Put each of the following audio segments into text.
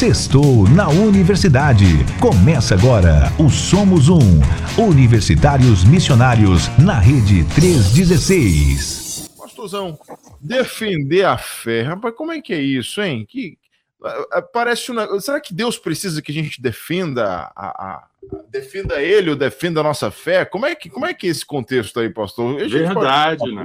Sextou na Universidade. Começa agora o Somos Um. Universitários Missionários na Rede 316. Pastorzão, defender a fé. Rapaz, como é que é isso, hein? Que, parece uma. Será que Deus precisa que a gente defenda a, a, defenda ele ou defenda a nossa fé? Como é que, como é, que é esse contexto aí, pastor? Verdade, né?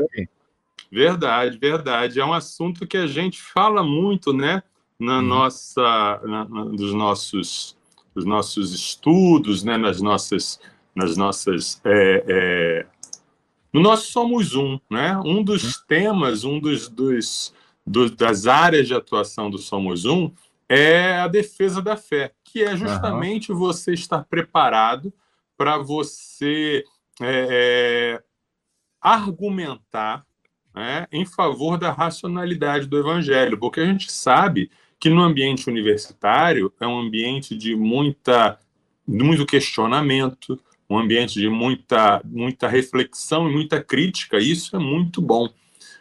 Verdade, verdade. É um assunto que a gente fala muito, né? Na uhum. nossa, na, na, dos nossos, dos nossos estudos, né? Nas nossas, nas nossas, é, é... no nosso somos um, né? Um dos uhum. temas, um dos, dos, dos, das áreas de atuação do somos um é a defesa da fé, que é justamente uhum. você estar preparado para você é, é, argumentar né, em favor da racionalidade do evangelho, porque a gente sabe que no ambiente universitário é um ambiente de muita muito questionamento, um ambiente de muita muita reflexão e muita crítica, isso é muito bom.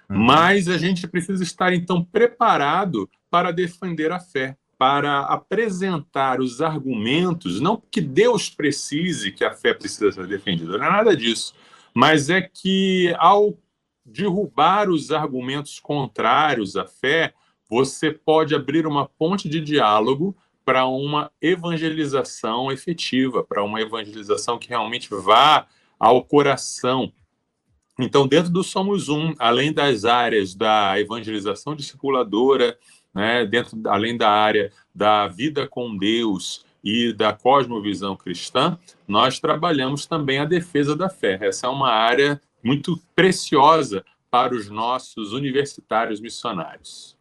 Uhum. Mas a gente precisa estar então preparado para defender a fé, para apresentar os argumentos, não que Deus precise que a fé precisa ser defendida, não é nada disso, mas é que ao derrubar os argumentos contrários à fé, você pode abrir uma ponte de diálogo para uma evangelização efetiva, para uma evangelização que realmente vá ao coração. Então, dentro do Somos Um, além das áreas da evangelização discipuladora, né, dentro, além da área da vida com Deus e da cosmovisão cristã, nós trabalhamos também a defesa da fé. Essa é uma área muito preciosa para os nossos universitários missionários.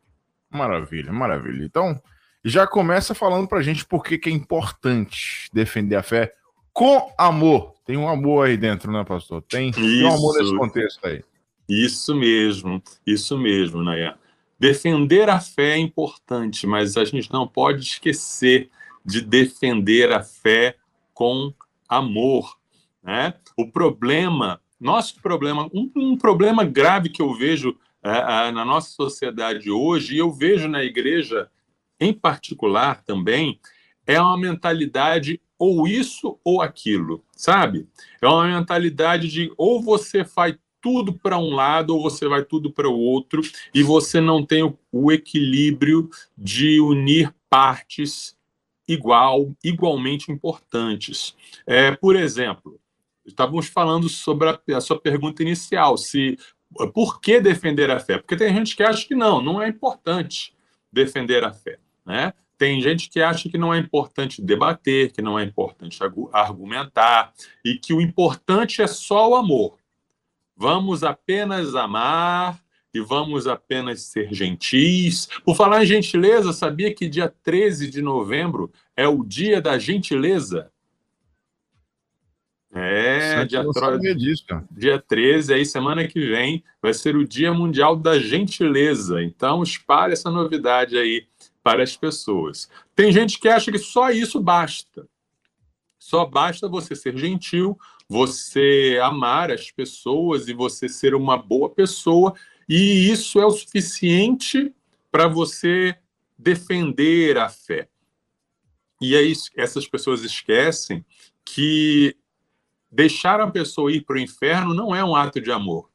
Maravilha, maravilha. Então, já começa falando para a gente por que, que é importante defender a fé com amor. Tem um amor aí dentro, né, pastor? Tem, tem um amor nesse contexto aí. Isso mesmo, isso mesmo, Nayá. Defender a fé é importante, mas a gente não pode esquecer de defender a fé com amor. Né? O problema nosso problema, um, um problema grave que eu vejo é, é, na nossa sociedade hoje, e eu vejo na igreja em particular também, é uma mentalidade ou isso ou aquilo, sabe? É uma mentalidade de ou você faz tudo para um lado ou você vai tudo para o outro e você não tem o, o equilíbrio de unir partes igual, igualmente importantes. É, por exemplo, estávamos falando sobre a, a, sua pergunta inicial, se por que defender a fé? Porque tem gente que acha que não, não é importante defender a fé, né? Tem gente que acha que não é importante debater, que não é importante argumentar e que o importante é só o amor. Vamos apenas amar e vamos apenas ser gentis. Por falar em gentileza, sabia que dia 13 de novembro é o dia da gentileza? É, dia, tro... disso, dia 13, aí semana que vem, vai ser o Dia Mundial da Gentileza. Então, espalhe essa novidade aí para as pessoas. Tem gente que acha que só isso basta. Só basta você ser gentil, você amar as pessoas e você ser uma boa pessoa, e isso é o suficiente para você defender a fé. E aí essas pessoas esquecem que deixar a pessoa ir para o inferno não é um ato de amor.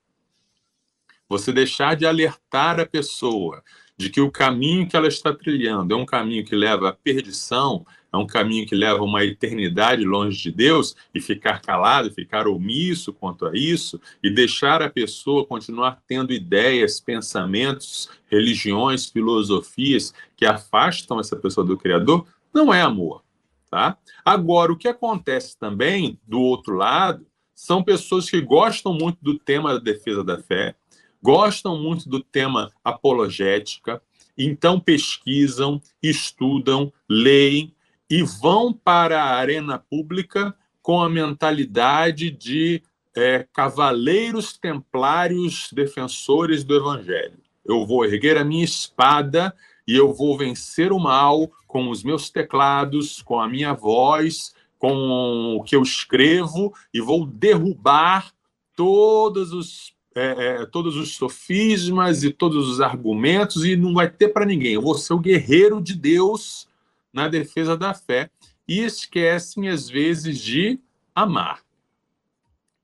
Você deixar de alertar a pessoa de que o caminho que ela está trilhando é um caminho que leva à perdição, é um caminho que leva uma eternidade longe de Deus, e ficar calado, ficar omisso quanto a isso, e deixar a pessoa continuar tendo ideias, pensamentos, religiões, filosofias que afastam essa pessoa do Criador, não é amor. Tá? Agora, o que acontece também, do outro lado, são pessoas que gostam muito do tema da defesa da fé, gostam muito do tema apologética, então pesquisam, estudam, leem e vão para a arena pública com a mentalidade de é, cavaleiros templários defensores do evangelho. Eu vou erguer a minha espada e eu vou vencer o mal com os meus teclados, com a minha voz, com o que eu escrevo e vou derrubar todos os é, é, todos os sofismas e todos os argumentos e não vai ter para ninguém. Eu vou ser o guerreiro de Deus na defesa da fé e esquecem, às vezes, de amar.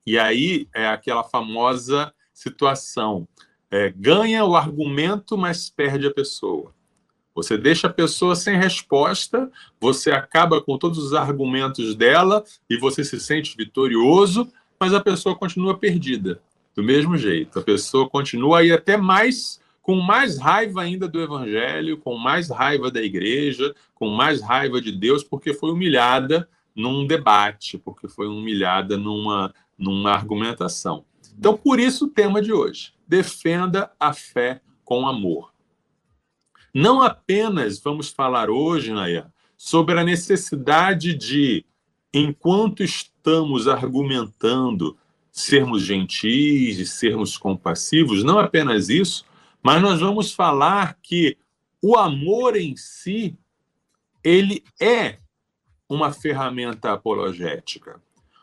E aí é aquela famosa situação: é, ganha o argumento, mas perde a pessoa. Você deixa a pessoa sem resposta, você acaba com todos os argumentos dela e você se sente vitorioso, mas a pessoa continua perdida. Do mesmo jeito, a pessoa continua aí até mais com mais raiva ainda do evangelho, com mais raiva da igreja, com mais raiva de Deus, porque foi humilhada num debate, porque foi humilhada numa, numa argumentação. Então, por isso o tema de hoje: defenda a fé com amor. Não apenas vamos falar hoje, Naya, sobre a necessidade de, enquanto estamos argumentando, sermos gentis e sermos compassivos, não apenas isso, mas nós vamos falar que o amor em si, ele é uma ferramenta apologética.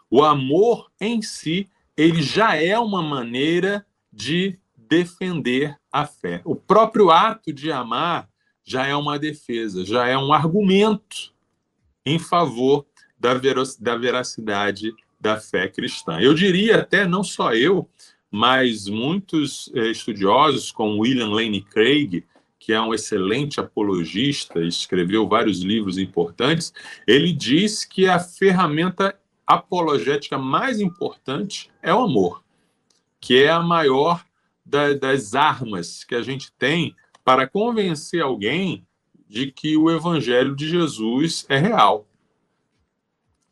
O amor em si, ele já é uma maneira de defender a fé. O próprio ato de amar já é uma defesa, já é um argumento em favor da, da veracidade da fé cristã. Eu diria até, não só eu, mas muitos eh, estudiosos, como William Lane Craig, que é um excelente apologista, escreveu vários livros importantes, ele diz que a ferramenta apologética mais importante é o amor, que é a maior da, das armas que a gente tem para convencer alguém de que o evangelho de Jesus é real.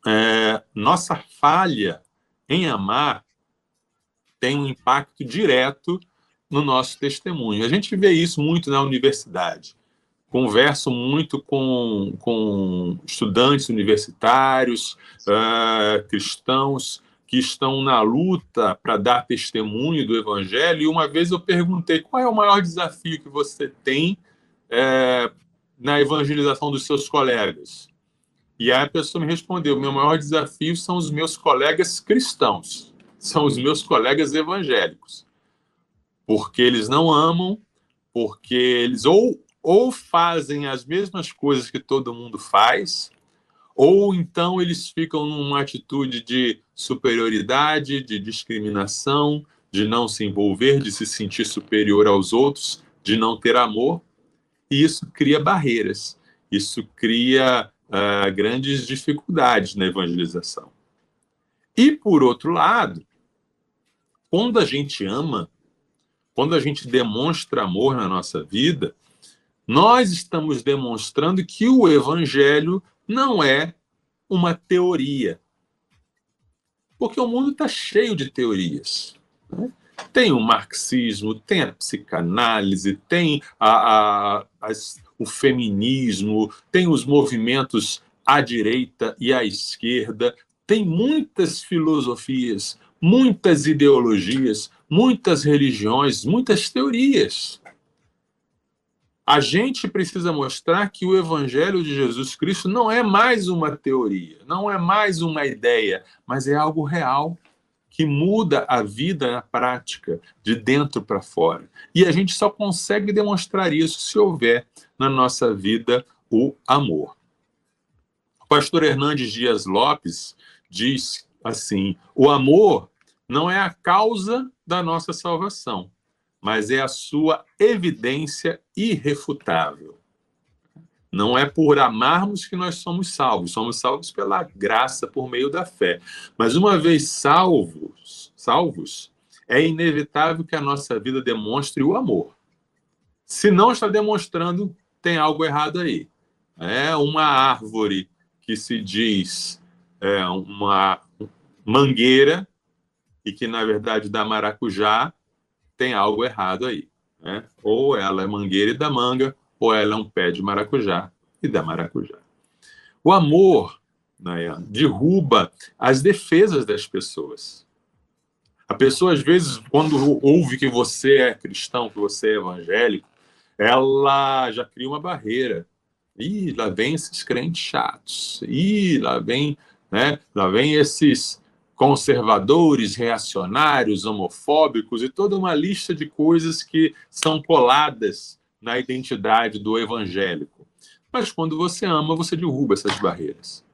É, nossa falha em amar tem um impacto direto no nosso testemunho. A gente vê isso muito na universidade. Converso muito com, com estudantes universitários, uh, cristãos, que estão na luta para dar testemunho do Evangelho. E uma vez eu perguntei qual é o maior desafio que você tem é, na evangelização dos seus colegas. E aí a pessoa me respondeu: meu maior desafio são os meus colegas cristãos, são os meus colegas evangélicos, porque eles não amam, porque eles ou, ou fazem as mesmas coisas que todo mundo faz, ou então eles ficam numa atitude de superioridade, de discriminação, de não se envolver, de se sentir superior aos outros, de não ter amor. E isso cria barreiras, isso cria uh, grandes dificuldades na evangelização. E, por outro lado, quando a gente ama, quando a gente demonstra amor na nossa vida, nós estamos demonstrando que o evangelho não é uma teoria, porque o mundo está cheio de teorias. Né? Tem o marxismo, tem a psicanálise, tem a, a, as, o feminismo, tem os movimentos à direita e à esquerda, tem muitas filosofias, muitas ideologias, muitas religiões, muitas teorias. A gente precisa mostrar que o Evangelho de Jesus Cristo não é mais uma teoria, não é mais uma ideia, mas é algo real que muda a vida na prática, de dentro para fora. E a gente só consegue demonstrar isso se houver na nossa vida o amor. O pastor Hernandes Dias Lopes diz assim: o amor não é a causa da nossa salvação, mas é a sua evidência irrefutável. Não é por amarmos que nós somos salvos, somos salvos pela graça por meio da fé. Mas uma vez salvos, salvos, é inevitável que a nossa vida demonstre o amor. Se não está demonstrando, tem algo errado aí. É uma árvore que se diz é, uma mangueira e que na verdade dá maracujá, tem algo errado aí. Né? Ou ela é mangueira e dá manga, ou ela é um pé de maracujá e dá maracujá. O amor né, derruba as defesas das pessoas. A pessoa, às vezes, quando ouve que você é cristão, que você é evangélico, ela já cria uma barreira. Ih, lá vem esses crentes chatos. Ih, lá vem, né, lá vem esses conservadores, reacionários, homofóbicos e toda uma lista de coisas que são coladas na identidade do evangélico. Mas quando você ama, você derruba essas barreiras.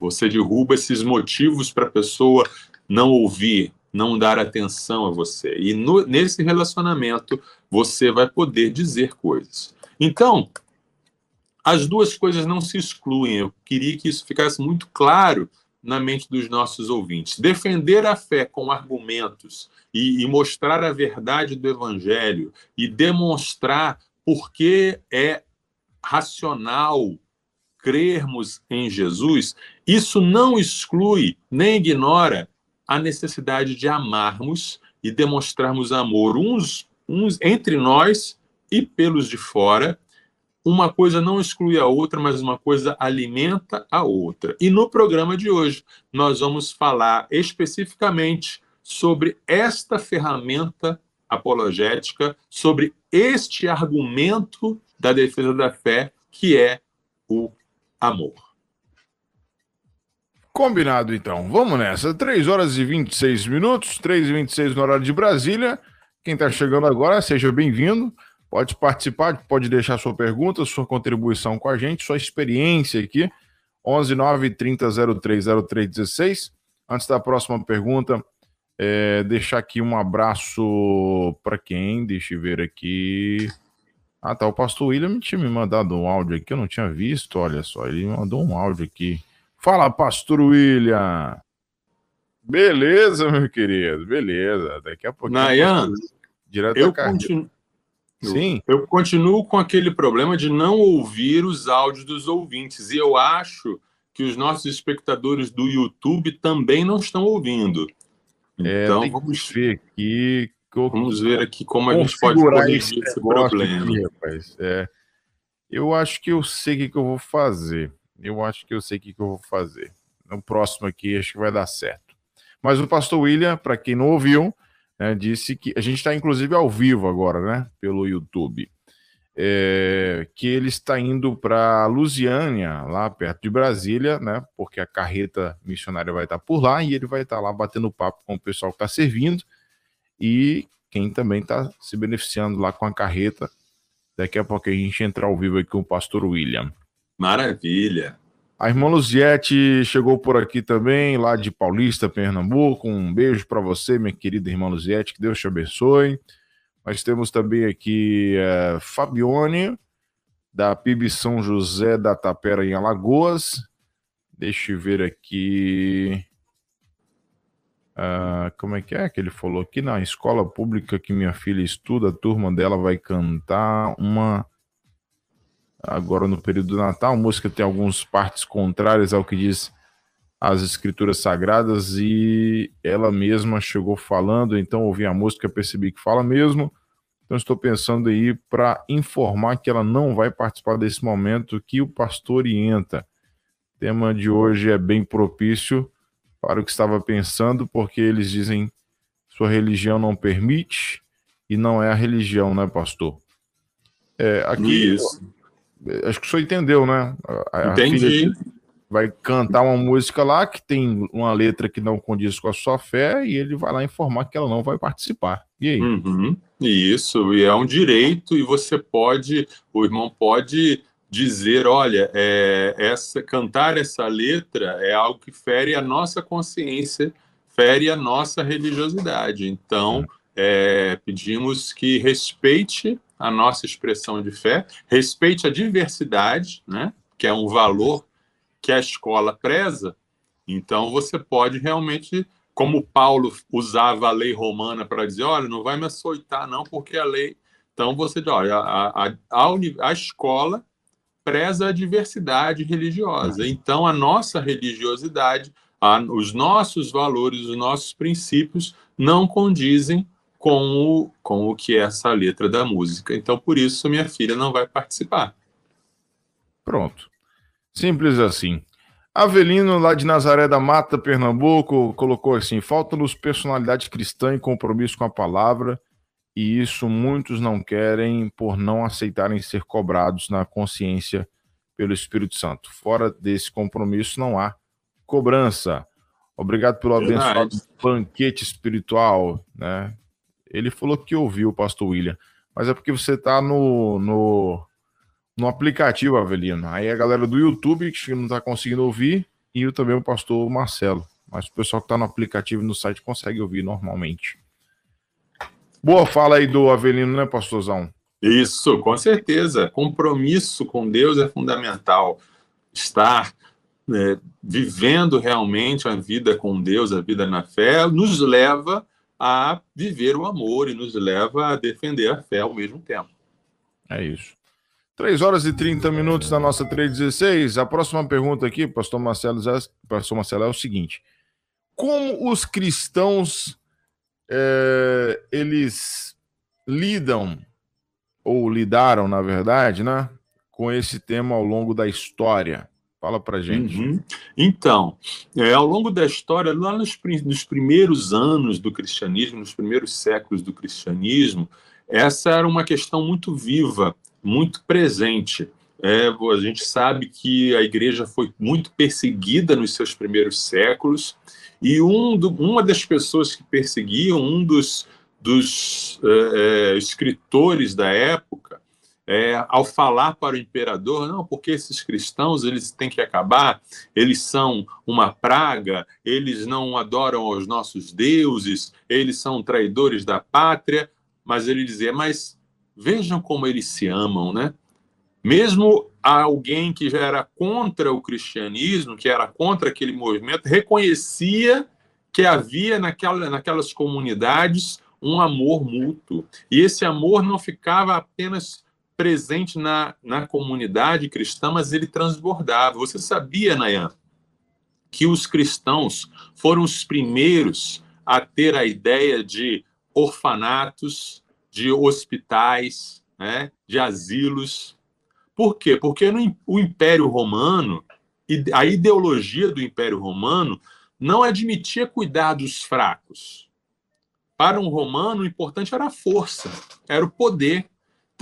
Você derruba esses motivos para a pessoa não ouvir, não dar atenção a você. E no, nesse relacionamento, você vai poder dizer coisas. Então, as duas coisas não se excluem. Eu queria que isso ficasse muito claro na mente dos nossos ouvintes. Defender a fé com argumentos e, e mostrar a verdade do Evangelho e demonstrar por que é racional crermos em Jesus, isso não exclui nem ignora a necessidade de amarmos e demonstrarmos amor uns, uns entre nós e pelos de fora, uma coisa não exclui a outra, mas uma coisa alimenta a outra. E no programa de hoje, nós vamos falar especificamente sobre esta ferramenta apologética, sobre este argumento da defesa da fé, que é o amor. Combinado, então. Vamos nessa. 3 horas e 26 minutos, 3 e 26 no horário de Brasília. Quem está chegando agora, seja bem-vindo. Pode participar, pode deixar sua pergunta, sua contribuição com a gente, sua experiência aqui. 11 9 30 03 03 16. Antes da próxima pergunta, é, deixar aqui um abraço para quem? Deixa eu ver aqui. Ah, tá. O pastor William tinha me mandado um áudio aqui, eu não tinha visto. Olha só, ele mandou um áudio aqui. Fala, pastor William. Beleza, meu querido, beleza. Daqui a pouco. Nayan, direto eu continuo. Sim. Eu continuo com aquele problema de não ouvir os áudios dos ouvintes. E eu acho que os nossos espectadores do YouTube também não estão ouvindo. É, então, vamos ver aqui. Vamos ver aqui como a gente pode corrigir esse problema. Aqui, rapaz. É, eu acho que eu sei o que, que eu vou fazer. Eu acho que eu sei o que, que eu vou fazer. No próximo aqui, acho que vai dar certo. Mas o pastor William, para quem não ouviu, né, disse que a gente está inclusive ao vivo agora, né, pelo YouTube, é, que ele está indo para Lusiânia, lá perto de Brasília, né, porque a carreta missionária vai estar por lá e ele vai estar lá batendo papo com o pessoal que está servindo e quem também está se beneficiando lá com a carreta. Daqui a pouco a gente entra ao vivo aqui com o pastor William. Maravilha. A irmã Luziette chegou por aqui também, lá de Paulista, Pernambuco. Um beijo para você, minha querida irmã Luziette, que Deus te abençoe. Nós temos também aqui é, Fabione, da PIB São José da Tapera, em Alagoas. Deixa eu ver aqui. Uh, como é que é que ele falou aqui? Na escola pública que minha filha estuda, a turma dela vai cantar uma agora no período do Natal. A música tem algumas partes contrárias ao que diz as escrituras sagradas e ela mesma chegou falando, então ouvi a música, percebi que fala mesmo. Então estou pensando aí para informar que ela não vai participar desse momento que o pastor orienta. O tema de hoje é bem propício para o que estava pensando, porque eles dizem sua religião não permite e não é a religião, né, pastor? É, aqui, Isso acho que o senhor entendeu, né? A, Entendi. vai cantar uma música lá que tem uma letra que não condiz com a sua fé e ele vai lá informar que ela não vai participar. E aí? Uhum. Isso, e é um direito e você pode, o irmão pode dizer, olha, é, essa cantar essa letra é algo que fere a nossa consciência, fere a nossa religiosidade. Então, é, pedimos que respeite a nossa expressão de fé, respeite a diversidade, né, que é um valor que a escola preza. Então, você pode realmente, como Paulo usava a lei romana para dizer: olha, não vai me açoitar, não, porque a lei. Então, você diz: olha, a, a, a, a escola preza a diversidade religiosa. Então, a nossa religiosidade, a, os nossos valores, os nossos princípios não condizem com o, com o que é essa letra da música. Então, por isso, minha filha não vai participar. Pronto. Simples assim. Avelino, lá de Nazaré da Mata, Pernambuco, colocou assim: falta-nos personalidade cristã e compromisso com a palavra, e isso muitos não querem por não aceitarem ser cobrados na consciência pelo Espírito Santo. Fora desse compromisso não há cobrança. Obrigado pelo abençoado banquete espiritual, né? Ele falou que ouviu o pastor William, mas é porque você está no, no no aplicativo, Avelino. Aí a galera do YouTube que não está conseguindo ouvir e eu também o pastor Marcelo. Mas o pessoal que está no aplicativo no site consegue ouvir normalmente. Boa fala aí do Avelino, né, pastorzão? Isso, com certeza. Compromisso com Deus é fundamental. Estar né, vivendo realmente a vida com Deus, a vida na fé, nos leva a viver o amor e nos leva a defender a fé ao mesmo tempo. É isso. 3 horas e 30 minutos na nossa 316. A próxima pergunta aqui, pastor Marcelo, pastor Marcelo, é o seguinte: Como os cristãos é, eles lidam, ou lidaram, na verdade, né, com esse tema ao longo da história? Fala pra gente. Uhum. Então, é, ao longo da história, lá nos, nos primeiros anos do cristianismo, nos primeiros séculos do cristianismo, essa era uma questão muito viva muito presente. É, a gente sabe que a igreja foi muito perseguida nos seus primeiros séculos, e um do, uma das pessoas que perseguiam, um dos, dos é, é, escritores da época, é, ao falar para o imperador, não, porque esses cristãos eles têm que acabar, eles são uma praga, eles não adoram aos nossos deuses, eles são traidores da pátria, mas ele dizia, mas Vejam como eles se amam, né? Mesmo alguém que já era contra o cristianismo, que era contra aquele movimento, reconhecia que havia naquela, naquelas comunidades um amor mútuo. E esse amor não ficava apenas presente na, na comunidade cristã, mas ele transbordava. Você sabia, Nayan, que os cristãos foram os primeiros a ter a ideia de orfanatos, de hospitais, né, de asilos. Por quê? Porque no, o Império Romano, a ideologia do Império Romano não admitia cuidar dos fracos. Para um romano, o importante era a força, era o poder.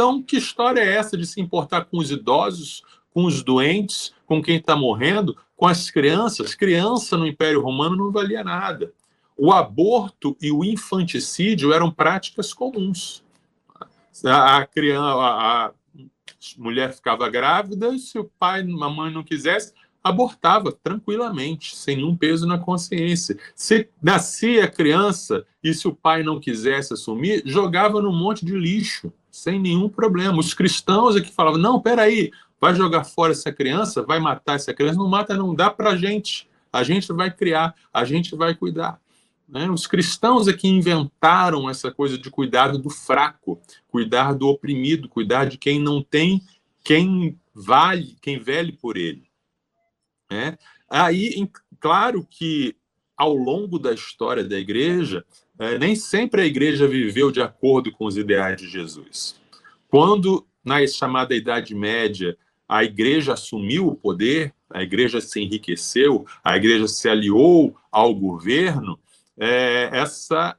Então, que história é essa de se importar com os idosos, com os doentes, com quem está morrendo, com as crianças? Criança no Império Romano não valia nada o aborto e o infanticídio eram práticas comuns. A, criança, a, mulher ficava grávida e se o pai, a mãe não quisesse, abortava tranquilamente, sem nenhum peso na consciência. Se nascia criança e se o pai não quisesse assumir, jogava no monte de lixo, sem nenhum problema. Os cristãos é que falavam: não, peraí, vai jogar fora essa criança, vai matar essa criança, não mata, não dá para a gente. A gente vai criar, a gente vai cuidar. Né? Os cristãos é que inventaram essa coisa de cuidado do fraco, cuidar do oprimido, cuidar de quem não tem, quem vale, quem vele por ele. Né? Aí, claro que ao longo da história da igreja, é, nem sempre a igreja viveu de acordo com os ideais de Jesus. Quando, na chamada Idade Média, a igreja assumiu o poder, a igreja se enriqueceu, a igreja se aliou ao governo, é, essa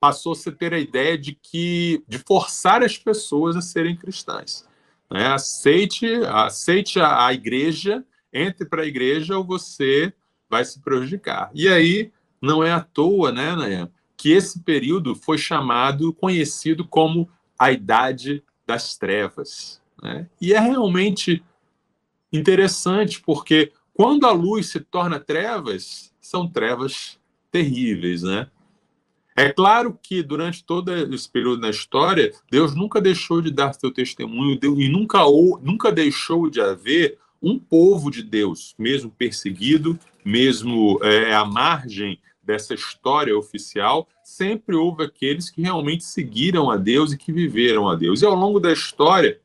passou-se a ter a ideia de que de forçar as pessoas a serem cristãs. Né? Aceite, aceite a, a igreja, entre para a igreja ou você vai se prejudicar. E aí não é à toa, né, Nayan, que esse período foi chamado, conhecido como a Idade das Trevas. Né? E é realmente interessante, porque quando a luz se torna trevas, são trevas terríveis, né? É claro que durante todo esse período na história, Deus nunca deixou de dar seu testemunho e nunca, nunca deixou de haver um povo de Deus, mesmo perseguido, mesmo é, à margem dessa história oficial, sempre houve aqueles que realmente seguiram a Deus e que viveram a Deus. E ao longo da história,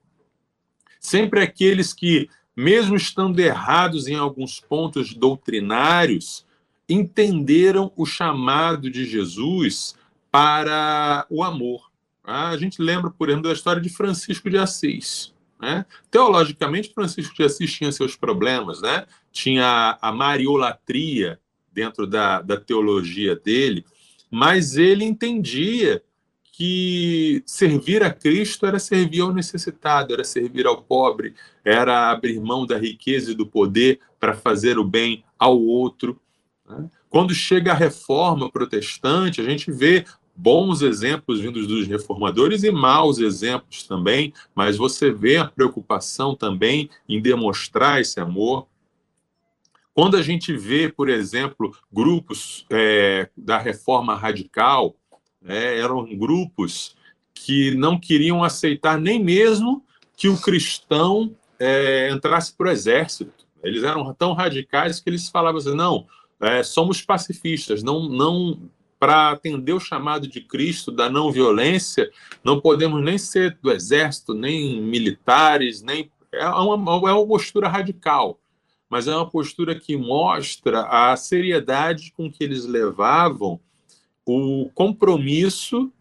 sempre aqueles que, mesmo estando errados em alguns pontos doutrinários, entenderam o chamado de Jesus para o amor. A gente lembra, por exemplo, da história de Francisco de Assis. Né? Teologicamente, Francisco de Assis tinha seus problemas, né? tinha a mariolatria dentro da, da teologia dele, mas ele entendia que servir a Cristo era servir ao necessitado, era servir ao pobre, era abrir mão da riqueza e do poder para fazer o bem ao outro. Né? Quando chega a reforma protestante, a gente vê bons exemplos vindos dos reformadores e maus exemplos também, mas você vê a preocupação também em demonstrar esse amor. Quando a gente vê, por exemplo, grupos é, da reforma radical, é, eram grupos que não queriam aceitar nem mesmo que o cristão é, entrasse para o exército. Eles eram tão radicais que eles falavam assim: não, é, somos pacifistas, não, não para atender o chamado de Cristo da não violência, não podemos nem ser do exército, nem militares, nem é uma, é uma postura radical, mas é uma postura que mostra a seriedade com que eles levavam o compromisso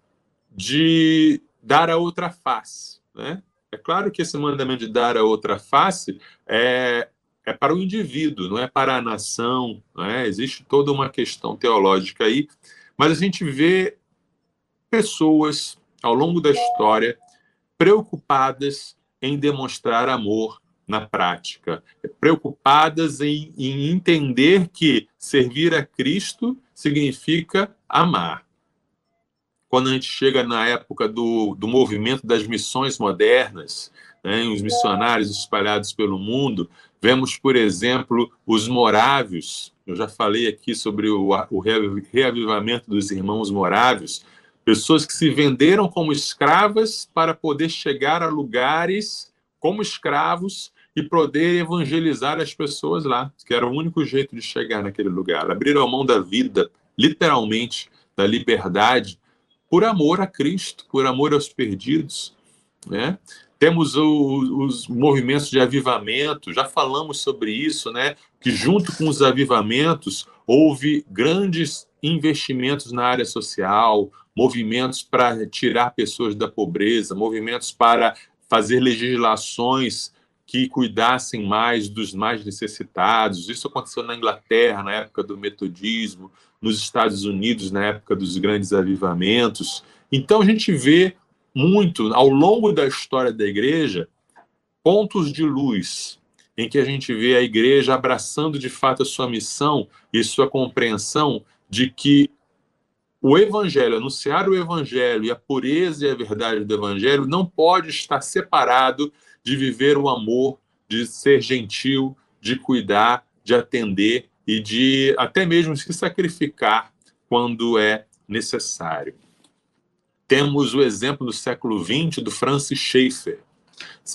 de dar a outra face. Né? É claro que esse mandamento de dar a outra face é, é para o indivíduo, não é para a nação. Não é? Existe toda uma questão teológica aí mas a gente vê pessoas ao longo da história preocupadas em demonstrar amor na prática, preocupadas em, em entender que servir a Cristo significa amar. Quando a gente chega na época do, do movimento das missões modernas, né, os missionários espalhados pelo mundo, vemos, por exemplo, os morávios eu já falei aqui sobre o, o reavivamento dos irmãos morávios, pessoas que se venderam como escravas para poder chegar a lugares como escravos e poder evangelizar as pessoas lá, que era o único jeito de chegar naquele lugar. Abriram a mão da vida, literalmente, da liberdade, por amor a Cristo, por amor aos perdidos. Né? Temos o, os movimentos de avivamento, já falamos sobre isso, né? Que junto com os avivamentos houve grandes investimentos na área social, movimentos para tirar pessoas da pobreza, movimentos para fazer legislações que cuidassem mais dos mais necessitados. Isso aconteceu na Inglaterra, na época do metodismo, nos Estados Unidos, na época dos grandes avivamentos. Então, a gente vê muito, ao longo da história da igreja, pontos de luz em que a gente vê a igreja abraçando de fato a sua missão e sua compreensão de que o evangelho, anunciar o evangelho e a pureza e a verdade do evangelho não pode estar separado de viver o amor, de ser gentil, de cuidar, de atender e de até mesmo se sacrificar quando é necessário. Temos o exemplo do século XX do Francis Schaeffer.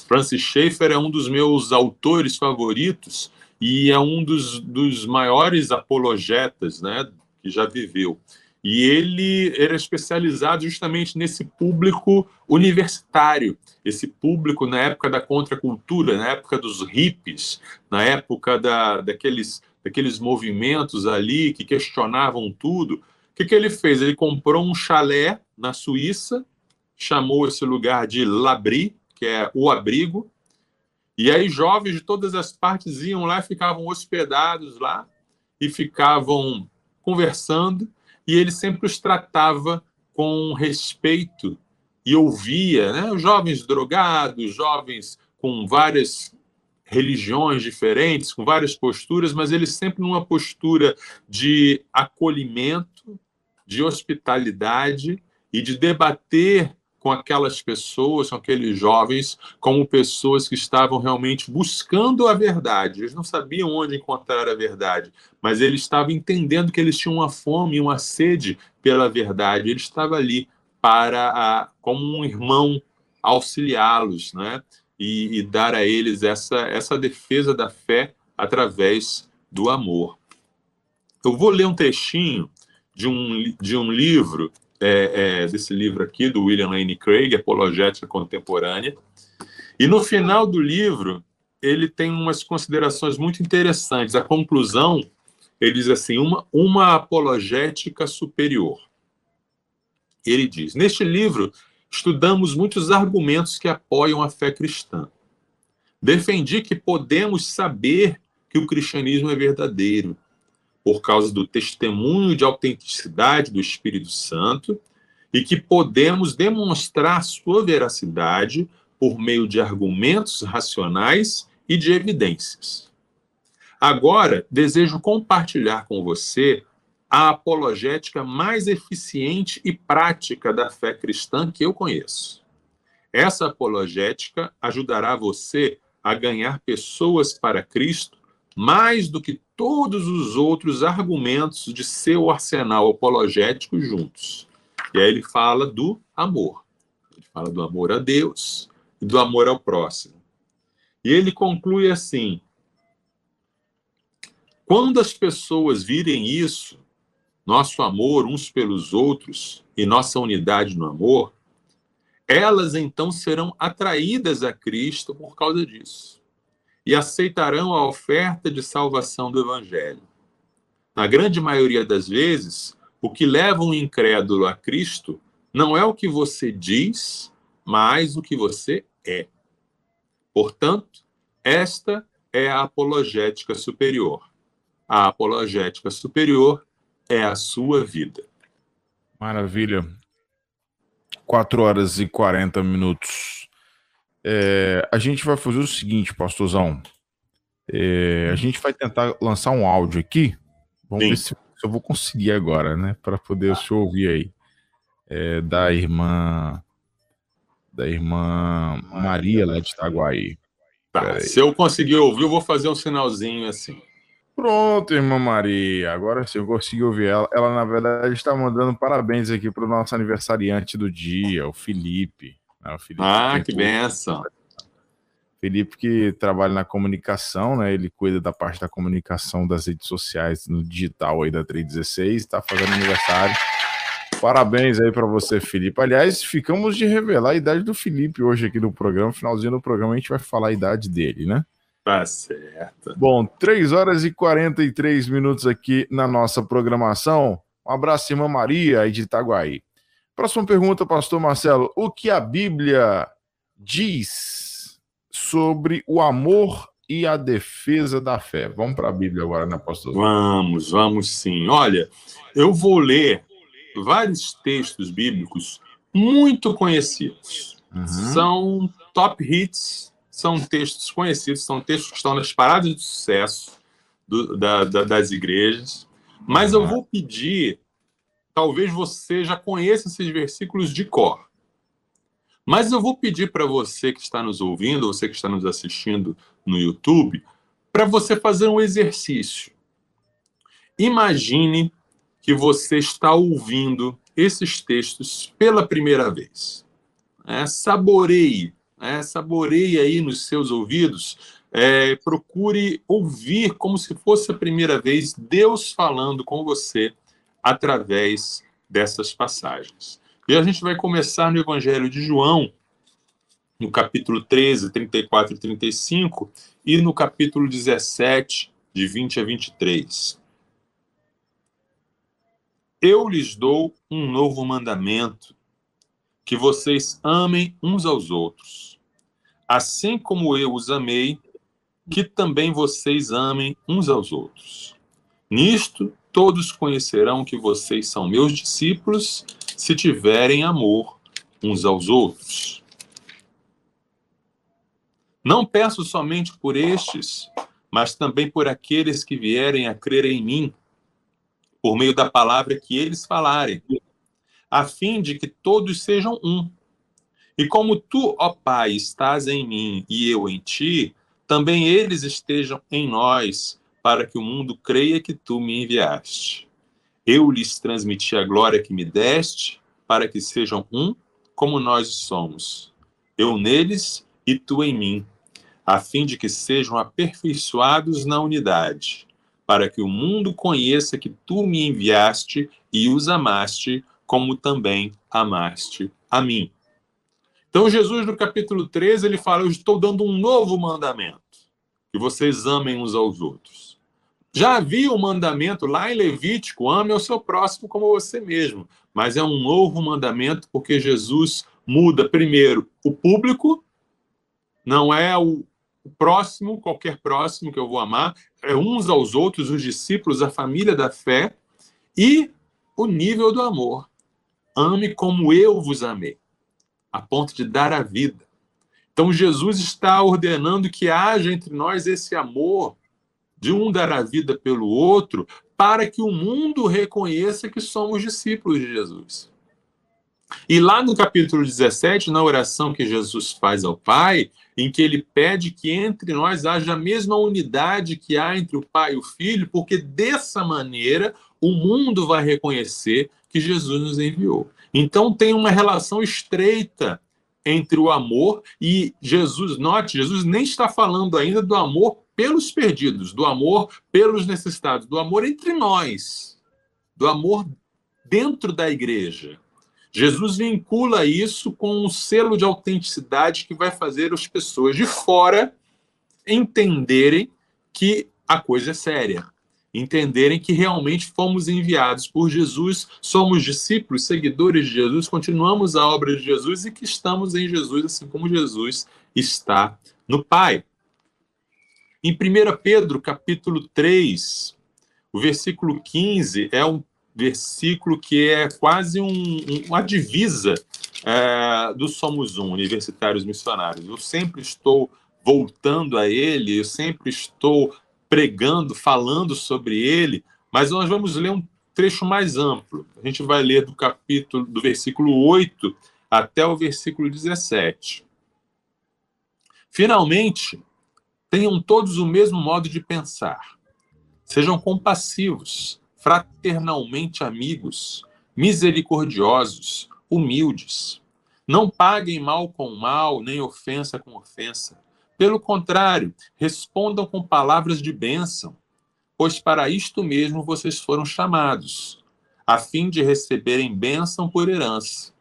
Francis Schaeffer é um dos meus autores favoritos e é um dos, dos maiores apologetas né, que já viveu. E ele era especializado justamente nesse público universitário, esse público na época da contracultura, na época dos hippies, na época da, daqueles, daqueles movimentos ali que questionavam tudo. O que, que ele fez? Ele comprou um chalé na Suíça, chamou esse lugar de Labri, que é o abrigo, e aí jovens de todas as partes iam lá, ficavam hospedados lá e ficavam conversando, e ele sempre os tratava com respeito e ouvia, né? Jovens drogados, jovens com várias religiões diferentes, com várias posturas, mas ele sempre numa postura de acolhimento, de hospitalidade e de debater com aquelas pessoas, com aqueles jovens, como pessoas que estavam realmente buscando a verdade. Eles não sabiam onde encontrar a verdade, mas eles estavam entendendo que eles tinham uma fome, uma sede pela verdade. Ele estava ali para, a, como um irmão, auxiliá-los, né? E, e dar a eles essa, essa defesa da fé através do amor. Eu vou ler um trechinho de um, de um livro, é, é, desse livro aqui, do William Lane Craig, Apologética Contemporânea. E no final do livro, ele tem umas considerações muito interessantes. A conclusão, ele diz assim: uma, uma apologética superior. Ele diz: Neste livro, estudamos muitos argumentos que apoiam a fé cristã. Defendi que podemos saber que o cristianismo é verdadeiro, por causa do testemunho de autenticidade do Espírito Santo e que podemos demonstrar sua veracidade por meio de argumentos racionais e de evidências. Agora, desejo compartilhar com você a apologética mais eficiente e prática da fé cristã que eu conheço. Essa apologética ajudará você a ganhar pessoas para Cristo mais do que todos os outros argumentos de seu arsenal apologético juntos. E aí ele fala do amor. Ele fala do amor a Deus e do amor ao próximo. E ele conclui assim: quando as pessoas virem isso, nosso amor uns pelos outros e nossa unidade no amor, elas então serão atraídas a Cristo por causa disso e aceitarão a oferta de salvação do Evangelho. Na grande maioria das vezes, o que leva um incrédulo a Cristo não é o que você diz, mas o que você é. Portanto, esta é a apologética superior. A apologética superior é a sua vida. Maravilha. 4 horas e 40 minutos. É, a gente vai fazer o seguinte, pastorzão. É, a gente vai tentar lançar um áudio aqui. Vamos Sim. ver se, se, eu vou conseguir agora, né? Para poder o senhor ouvir aí. É, da irmã. Da irmã Maria lá de Itaguaí. Tá, se eu conseguir ouvir, eu vou fazer um sinalzinho assim. Pronto, irmã Maria. Agora sim eu consegui ouvir ela. Ela, na verdade, está mandando parabéns aqui para o nosso aniversariante do dia, o Felipe. Né? Ah, que benção. Felipe que trabalha na comunicação, né? Ele cuida da parte da comunicação das redes sociais no digital aí da 316, está fazendo aniversário. Parabéns aí para você, Felipe. Aliás, ficamos de revelar a idade do Felipe hoje aqui no programa. Finalzinho do programa a gente vai falar a idade dele, né? Tá certo. Bom, 3 horas e 43 minutos aqui na nossa programação. Um abraço, irmã Maria, aí de Itaguaí. Próxima pergunta, pastor Marcelo. O que a Bíblia diz sobre o amor e a defesa da fé? Vamos para a Bíblia agora, né, pastor? Vamos, vamos sim. Olha, eu vou ler vários textos bíblicos muito conhecidos. Uhum. São top hits são textos conhecidos, são textos que estão nas paradas de sucesso do, da, da, das igrejas. Mas eu vou pedir, talvez você já conheça esses versículos de cor. Mas eu vou pedir para você que está nos ouvindo, você que está nos assistindo no YouTube, para você fazer um exercício. Imagine que você está ouvindo esses textos pela primeira vez. É, saboreie é, saboreie aí nos seus ouvidos, é, procure ouvir como se fosse a primeira vez Deus falando com você através dessas passagens. E a gente vai começar no Evangelho de João, no capítulo 13, 34 e 35, e no capítulo 17, de 20 a 23. Eu lhes dou um novo mandamento, que vocês amem uns aos outros assim como eu os amei, que também vocês amem uns aos outros. Nisto todos conhecerão que vocês são meus discípulos, se tiverem amor uns aos outros. Não peço somente por estes, mas também por aqueles que vierem a crer em mim, por meio da palavra que eles falarem, a fim de que todos sejam um e como tu, ó Pai, estás em mim e eu em ti, também eles estejam em nós, para que o mundo creia que tu me enviaste. Eu lhes transmiti a glória que me deste, para que sejam um como nós somos. Eu neles e tu em mim, a fim de que sejam aperfeiçoados na unidade, para que o mundo conheça que tu me enviaste e os amaste, como também amaste a mim. Então, Jesus, no capítulo 13, ele fala: Eu estou dando um novo mandamento, que vocês amem uns aos outros. Já havia um mandamento lá em Levítico: ame ao seu próximo como você mesmo. Mas é um novo mandamento porque Jesus muda, primeiro, o público, não é o próximo, qualquer próximo que eu vou amar, é uns aos outros, os discípulos, a família da fé, e o nível do amor. Ame como eu vos amei a ponto de dar a vida. Então, Jesus está ordenando que haja entre nós esse amor de um dar a vida pelo outro, para que o mundo reconheça que somos discípulos de Jesus. E lá no capítulo 17, na oração que Jesus faz ao Pai, em que ele pede que entre nós haja a mesma unidade que há entre o Pai e o Filho, porque dessa maneira o mundo vai reconhecer que Jesus nos enviou. Então tem uma relação estreita entre o amor e Jesus. Note, Jesus nem está falando ainda do amor pelos perdidos, do amor pelos necessitados, do amor entre nós, do amor dentro da igreja. Jesus vincula isso com um selo de autenticidade que vai fazer as pessoas de fora entenderem que a coisa é séria, entenderem que realmente fomos enviados por Jesus, somos discípulos, seguidores de Jesus, continuamos a obra de Jesus e que estamos em Jesus, assim como Jesus está no Pai. Em 1 Pedro, capítulo 3, o versículo 15 é um versículo que é quase um, uma divisa é, do Somos Um, Universitários Missionários. Eu sempre estou voltando a ele, eu sempre estou pregando, falando sobre ele, mas nós vamos ler um trecho mais amplo. A gente vai ler do capítulo, do versículo 8 até o versículo 17. Finalmente, tenham todos o mesmo modo de pensar. Sejam compassivos, fraternalmente amigos, misericordiosos, humildes. Não paguem mal com mal, nem ofensa com ofensa. Pelo contrário, respondam com palavras de bênção, pois para isto mesmo vocês foram chamados, a fim de receberem bênção por herança.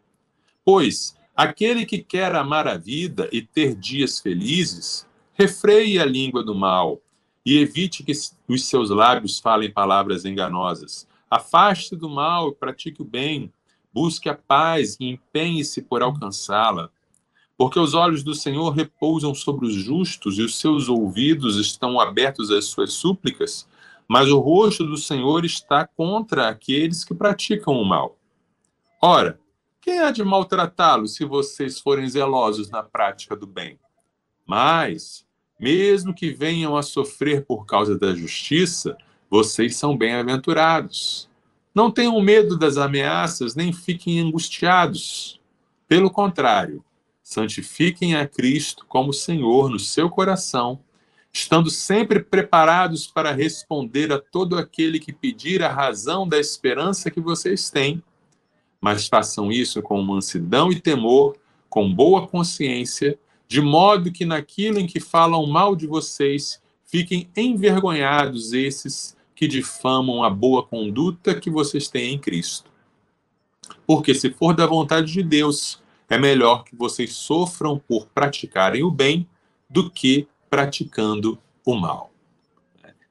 Pois aquele que quer amar a vida e ter dias felizes, refreie a língua do mal e evite que os seus lábios falem palavras enganosas. Afaste do mal e pratique o bem. Busque a paz e empenhe-se por alcançá-la. Porque os olhos do Senhor repousam sobre os justos e os seus ouvidos estão abertos às suas súplicas, mas o rosto do Senhor está contra aqueles que praticam o mal. Ora, quem há de maltratá-los se vocês forem zelosos na prática do bem? Mas mesmo que venham a sofrer por causa da justiça, vocês são bem-aventurados. Não tenham medo das ameaças, nem fiquem angustiados. Pelo contrário, santifiquem a Cristo como Senhor no seu coração, estando sempre preparados para responder a todo aquele que pedir a razão da esperança que vocês têm. Mas façam isso com mansidão e temor, com boa consciência, de modo que naquilo em que falam mal de vocês, fiquem envergonhados esses que difamam a boa conduta que vocês têm em Cristo. Porque se for da vontade de Deus, é melhor que vocês sofram por praticarem o bem do que praticando o mal.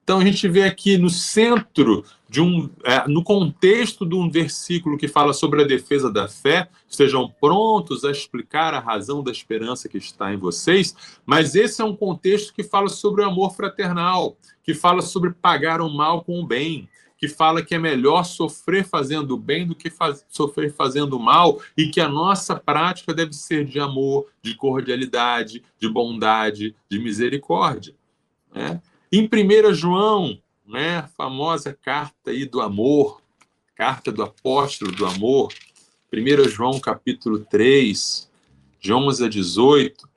Então a gente vê aqui no centro de um, é, no contexto de um versículo que fala sobre a defesa da fé, estejam prontos a explicar a razão da esperança que está em vocês, mas esse é um contexto que fala sobre o amor fraternal, que fala sobre pagar o mal com o bem, que fala que é melhor sofrer fazendo bem do que faz, sofrer fazendo mal e que a nossa prática deve ser de amor, de cordialidade, de bondade, de misericórdia. Né? Em 1 João, né, a famosa carta aí do amor, carta do apóstolo do amor, 1 João capítulo 3, de 11 a 18,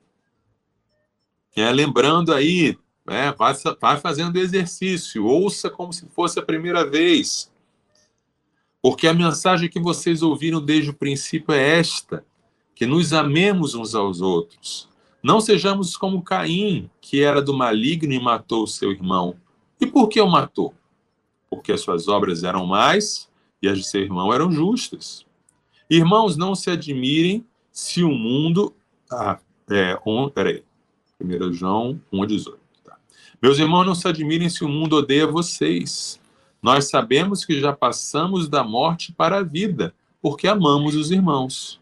é, lembrando aí, é, vai, vai fazendo exercício, ouça como se fosse a primeira vez, porque a mensagem que vocês ouviram desde o princípio é esta, que nos amemos uns aos outros. Não sejamos como Caim, que era do maligno e matou o seu irmão. E por que o matou? Porque as suas obras eram mais e as de seu irmão eram justas. Irmãos, não se admirem se o mundo. Ah, é, um, peraí. 1 João 1,18. Tá. Meus irmãos, não se admirem se o mundo odeia vocês. Nós sabemos que já passamos da morte para a vida, porque amamos os irmãos.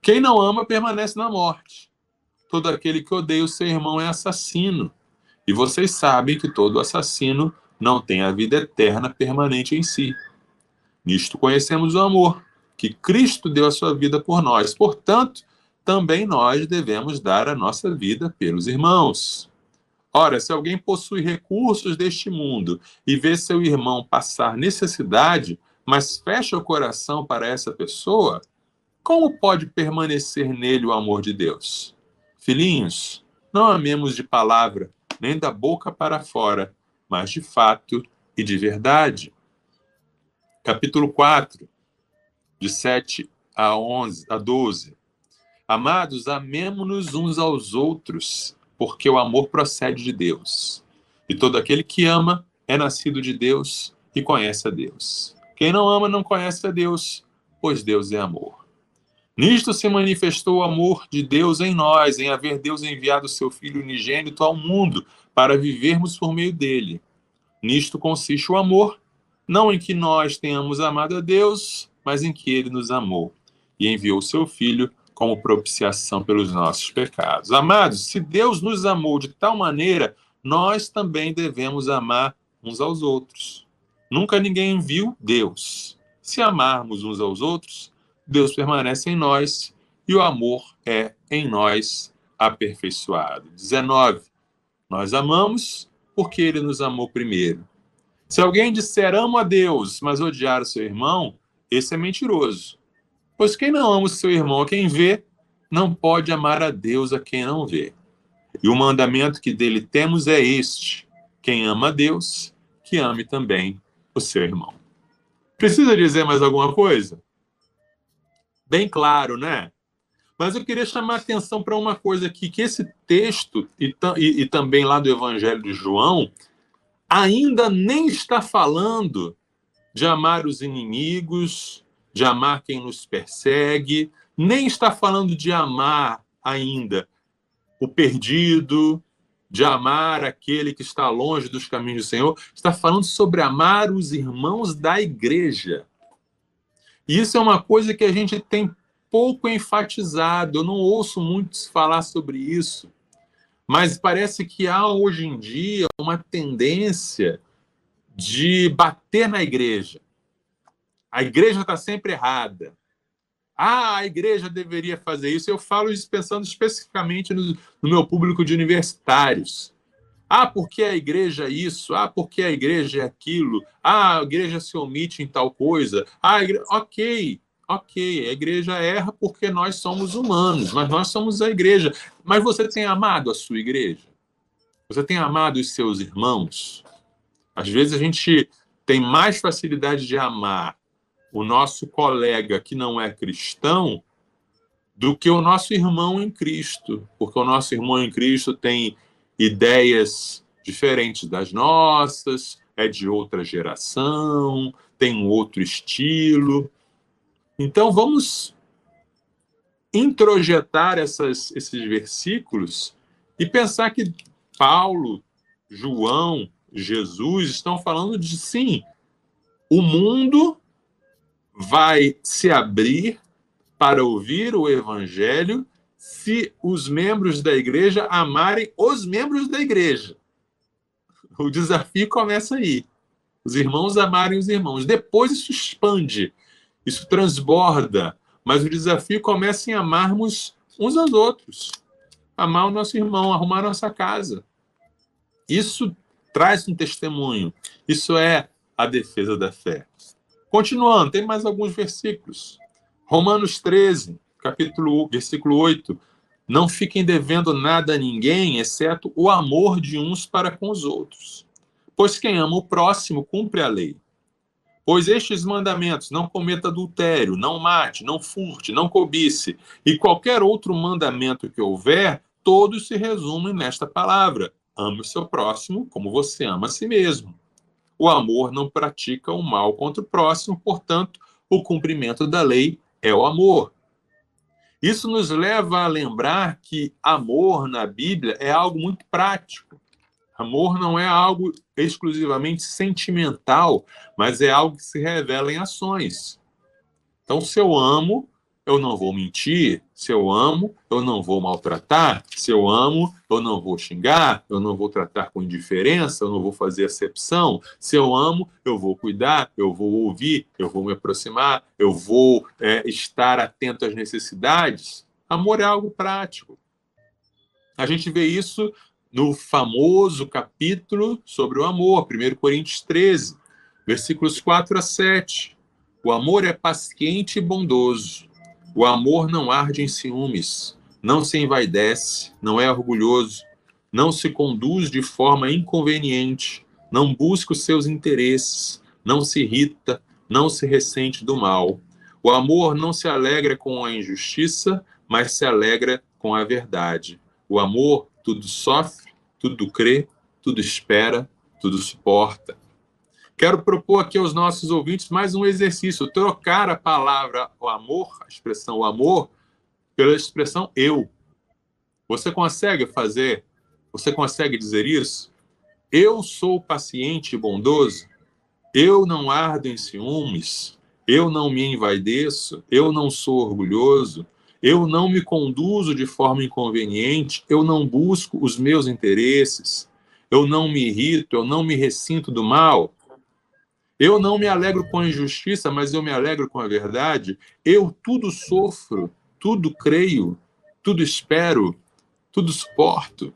Quem não ama permanece na morte todo aquele que odeia o seu irmão é assassino. E vocês sabem que todo assassino não tem a vida eterna permanente em si. Nisto conhecemos o amor, que Cristo deu a sua vida por nós. Portanto, também nós devemos dar a nossa vida pelos irmãos. Ora, se alguém possui recursos deste mundo e vê seu irmão passar necessidade, mas fecha o coração para essa pessoa, como pode permanecer nele o amor de Deus? Filhinhos, não amemos de palavra, nem da boca para fora, mas de fato e de verdade. Capítulo 4, de 7 a 11 a 12. Amados, amemo-nos uns aos outros, porque o amor procede de Deus. E todo aquele que ama é nascido de Deus e conhece a Deus. Quem não ama não conhece a Deus, pois Deus é amor. Nisto se manifestou o amor de Deus em nós, em haver Deus enviado seu Filho unigênito ao mundo para vivermos por meio dele. Nisto consiste o amor, não em que nós tenhamos amado a Deus, mas em que ele nos amou e enviou seu Filho como propiciação pelos nossos pecados. Amados, se Deus nos amou de tal maneira, nós também devemos amar uns aos outros. Nunca ninguém viu Deus. Se amarmos uns aos outros, Deus permanece em nós e o amor é em nós aperfeiçoado. 19. Nós amamos porque ele nos amou primeiro. Se alguém disser amo a Deus, mas odiar o seu irmão, esse é mentiroso. Pois quem não ama o seu irmão a quem vê, não pode amar a Deus a quem não vê. E o mandamento que dele temos é este: quem ama a Deus, que ame também o seu irmão. Precisa dizer mais alguma coisa? Bem claro, né? Mas eu queria chamar a atenção para uma coisa aqui, que esse texto, e, e, e também lá do Evangelho de João, ainda nem está falando de amar os inimigos, de amar quem nos persegue, nem está falando de amar ainda o perdido, de amar aquele que está longe dos caminhos do Senhor, está falando sobre amar os irmãos da igreja. Isso é uma coisa que a gente tem pouco enfatizado, eu não ouço muitos falar sobre isso. Mas parece que há hoje em dia uma tendência de bater na igreja. A igreja está sempre errada. Ah, a igreja deveria fazer isso. Eu falo isso pensando especificamente no, no meu público de universitários. Ah, porque a igreja é isso? Ah, porque a igreja é aquilo? Ah, a igreja se omite em tal coisa? Ah, ok, ok, a igreja erra porque nós somos humanos, mas nós somos a igreja. Mas você tem amado a sua igreja? Você tem amado os seus irmãos? Às vezes a gente tem mais facilidade de amar o nosso colega que não é cristão do que o nosso irmão em Cristo, porque o nosso irmão em Cristo tem ideias diferentes das nossas, é de outra geração, tem um outro estilo. Então vamos introjetar essas, esses versículos e pensar que Paulo, João, Jesus estão falando de sim, o mundo vai se abrir para ouvir o evangelho se os membros da igreja amarem os membros da igreja. O desafio começa aí. Os irmãos amarem os irmãos. Depois isso expande, isso transborda, mas o desafio começa em amarmos uns aos outros. Amar o nosso irmão, arrumar nossa casa. Isso traz um testemunho. Isso é a defesa da fé. Continuando, tem mais alguns versículos. Romanos 13, capítulo, versículo 8. Não fiquem devendo nada a ninguém, exceto o amor de uns para com os outros. Pois quem ama o próximo cumpre a lei. Pois estes mandamentos, não cometa adultério, não mate, não furte, não cobice, e qualquer outro mandamento que houver, todos se resumem nesta palavra: ame o seu próximo como você ama a si mesmo. O amor não pratica o mal contra o próximo, portanto, o cumprimento da lei é o amor. Isso nos leva a lembrar que amor na Bíblia é algo muito prático. Amor não é algo exclusivamente sentimental, mas é algo que se revela em ações. Então, se eu amo, eu não vou mentir. Se eu amo, eu não vou maltratar. Se eu amo, eu não vou xingar. Eu não vou tratar com indiferença. Eu não vou fazer acepção. Se eu amo, eu vou cuidar. Eu vou ouvir. Eu vou me aproximar. Eu vou é, estar atento às necessidades. Amor é algo prático. A gente vê isso no famoso capítulo sobre o amor, 1 Coríntios 13, versículos 4 a 7. O amor é paciente e bondoso. O amor não arde em ciúmes, não se envaidece, não é orgulhoso, não se conduz de forma inconveniente, não busca os seus interesses, não se irrita, não se ressente do mal. O amor não se alegra com a injustiça, mas se alegra com a verdade. O amor tudo sofre, tudo crê, tudo espera, tudo suporta. Quero propor aqui aos nossos ouvintes mais um exercício: trocar a palavra o amor, a expressão o amor, pela expressão eu. Você consegue fazer? Você consegue dizer isso? Eu sou paciente e bondoso. Eu não ardo em ciúmes. Eu não me envaideço. Eu não sou orgulhoso eu não me conduzo de forma inconveniente, eu não busco os meus interesses, eu não me irrito, eu não me ressinto do mal, eu não me alegro com a injustiça, mas eu me alegro com a verdade, eu tudo sofro, tudo creio, tudo espero, tudo suporto.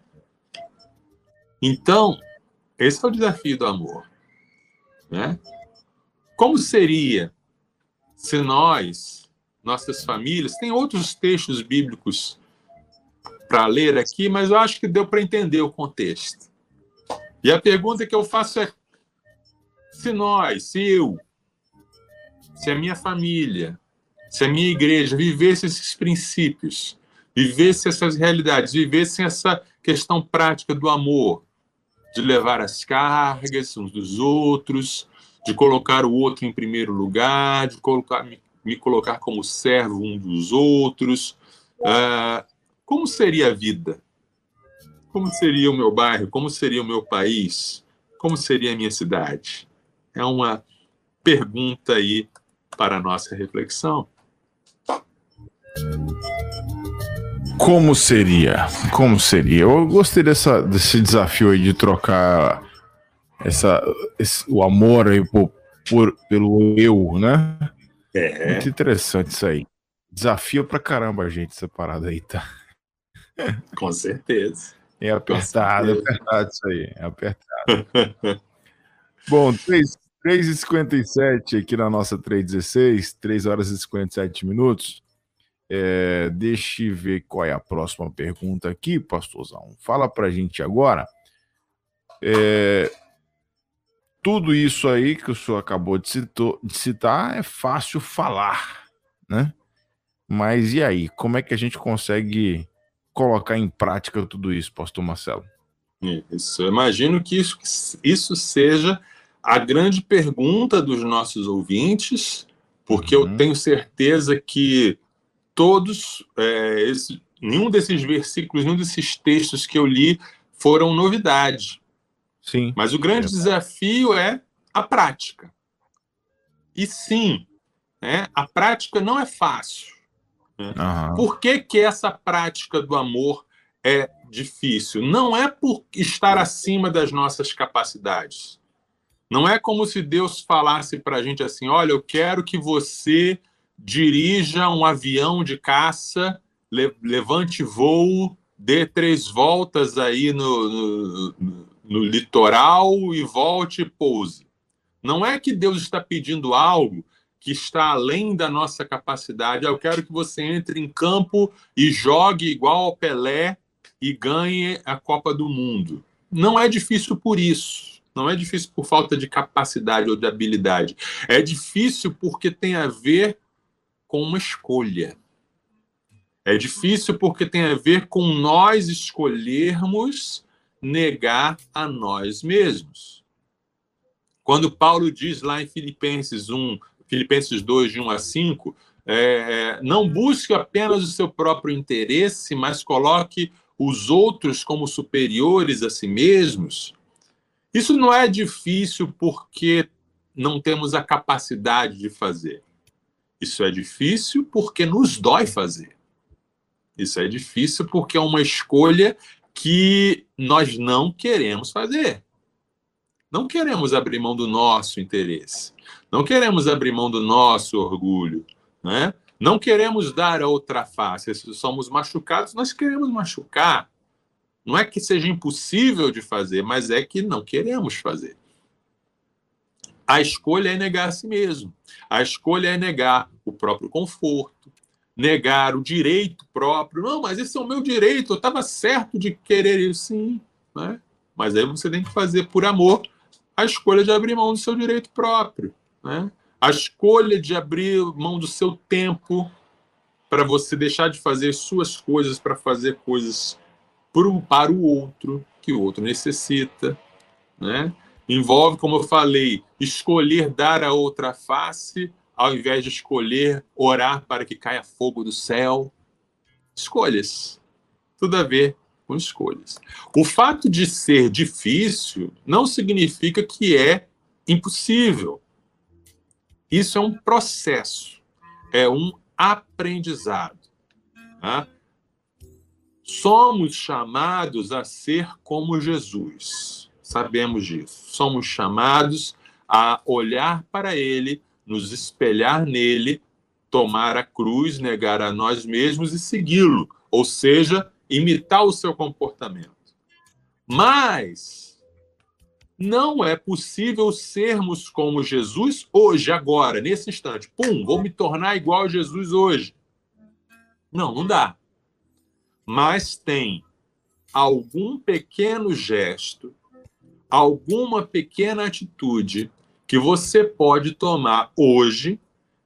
Então, esse é o desafio do amor. Né? Como seria se nós nossas famílias. Tem outros textos bíblicos para ler aqui, mas eu acho que deu para entender o contexto. E a pergunta que eu faço é: se nós, se eu, se a minha família, se a minha igreja vivesse esses princípios, vivesse essas realidades, vivesse essa questão prática do amor, de levar as cargas uns dos outros, de colocar o outro em primeiro lugar, de colocar, me colocar como servo um dos outros. Ah, como seria a vida? Como seria o meu bairro? Como seria o meu país? Como seria a minha cidade? É uma pergunta aí para a nossa reflexão. Como seria? Como seria? Eu gostei dessa, desse desafio aí de trocar essa, esse, o amor aí por, por, pelo eu, né? É. Muito interessante isso aí. Desafio pra caramba a gente essa parada aí, tá? Com certeza. É apertado, é apertado isso aí. É apertado. Bom, 3, 3h57 aqui na nossa 316, 3 horas e 57 minutos. É, deixa eu ver qual é a próxima pergunta aqui, pastorzão. Fala pra gente agora. É, tudo isso aí que o senhor acabou de, citou, de citar é fácil falar, né? Mas e aí, como é que a gente consegue colocar em prática tudo isso, pastor Marcelo? Isso, eu imagino que isso, isso seja a grande pergunta dos nossos ouvintes, porque uhum. eu tenho certeza que todos, é, esse, nenhum desses versículos, nenhum desses textos que eu li foram novidade. Sim. Mas o grande é. desafio é a prática. E sim, né, a prática não é fácil. Né? Uhum. Por que, que essa prática do amor é difícil? Não é por estar acima das nossas capacidades. Não é como se Deus falasse para a gente assim: olha, eu quero que você dirija um avião de caça, levante voo, dê três voltas aí no, no, no litoral e volte e pouse. Não é que Deus está pedindo algo que está além da nossa capacidade. Eu quero que você entre em campo e jogue igual ao Pelé e ganhe a Copa do Mundo. Não é difícil por isso. Não é difícil por falta de capacidade ou de habilidade. É difícil porque tem a ver com uma escolha. É difícil porque tem a ver com nós escolhermos negar a nós mesmos. Quando Paulo diz lá em Filipenses 1, Filipenses 2, de 1 a 5, é, não busque apenas o seu próprio interesse, mas coloque os outros como superiores a si mesmos. Isso não é difícil porque não temos a capacidade de fazer. Isso é difícil porque nos dói fazer. Isso é difícil porque é uma escolha que nós não queremos fazer. Não queremos abrir mão do nosso interesse. Não queremos abrir mão do nosso orgulho. Né? Não queremos dar a outra face. Se somos machucados, nós queremos machucar. Não é que seja impossível de fazer, mas é que não queremos fazer. A escolha é negar a si mesmo. A escolha é negar o próprio conforto, negar o direito próprio. Não, mas esse é o meu direito, eu estava certo de querer isso, sim. Né? Mas aí você tem que fazer por amor a escolha de abrir mão do seu direito próprio. Né? A escolha de abrir mão do seu tempo para você deixar de fazer suas coisas para fazer coisas para o outro que o outro necessita. Né? Envolve, como eu falei, escolher dar a outra face, ao invés de escolher orar para que caia fogo do céu. Escolhas. Tudo a ver com escolhas. O fato de ser difícil não significa que é impossível. Isso é um processo, é um aprendizado. Tá? Somos chamados a ser como Jesus sabemos disso. Somos chamados a olhar para Ele, nos espelhar nele, tomar a cruz, negar a nós mesmos e segui-lo, ou seja, imitar o seu comportamento. Mas não é possível sermos como Jesus hoje, agora, nesse instante. Pum, vou me tornar igual a Jesus hoje. Não, não dá. Mas tem algum pequeno gesto alguma pequena atitude que você pode tomar hoje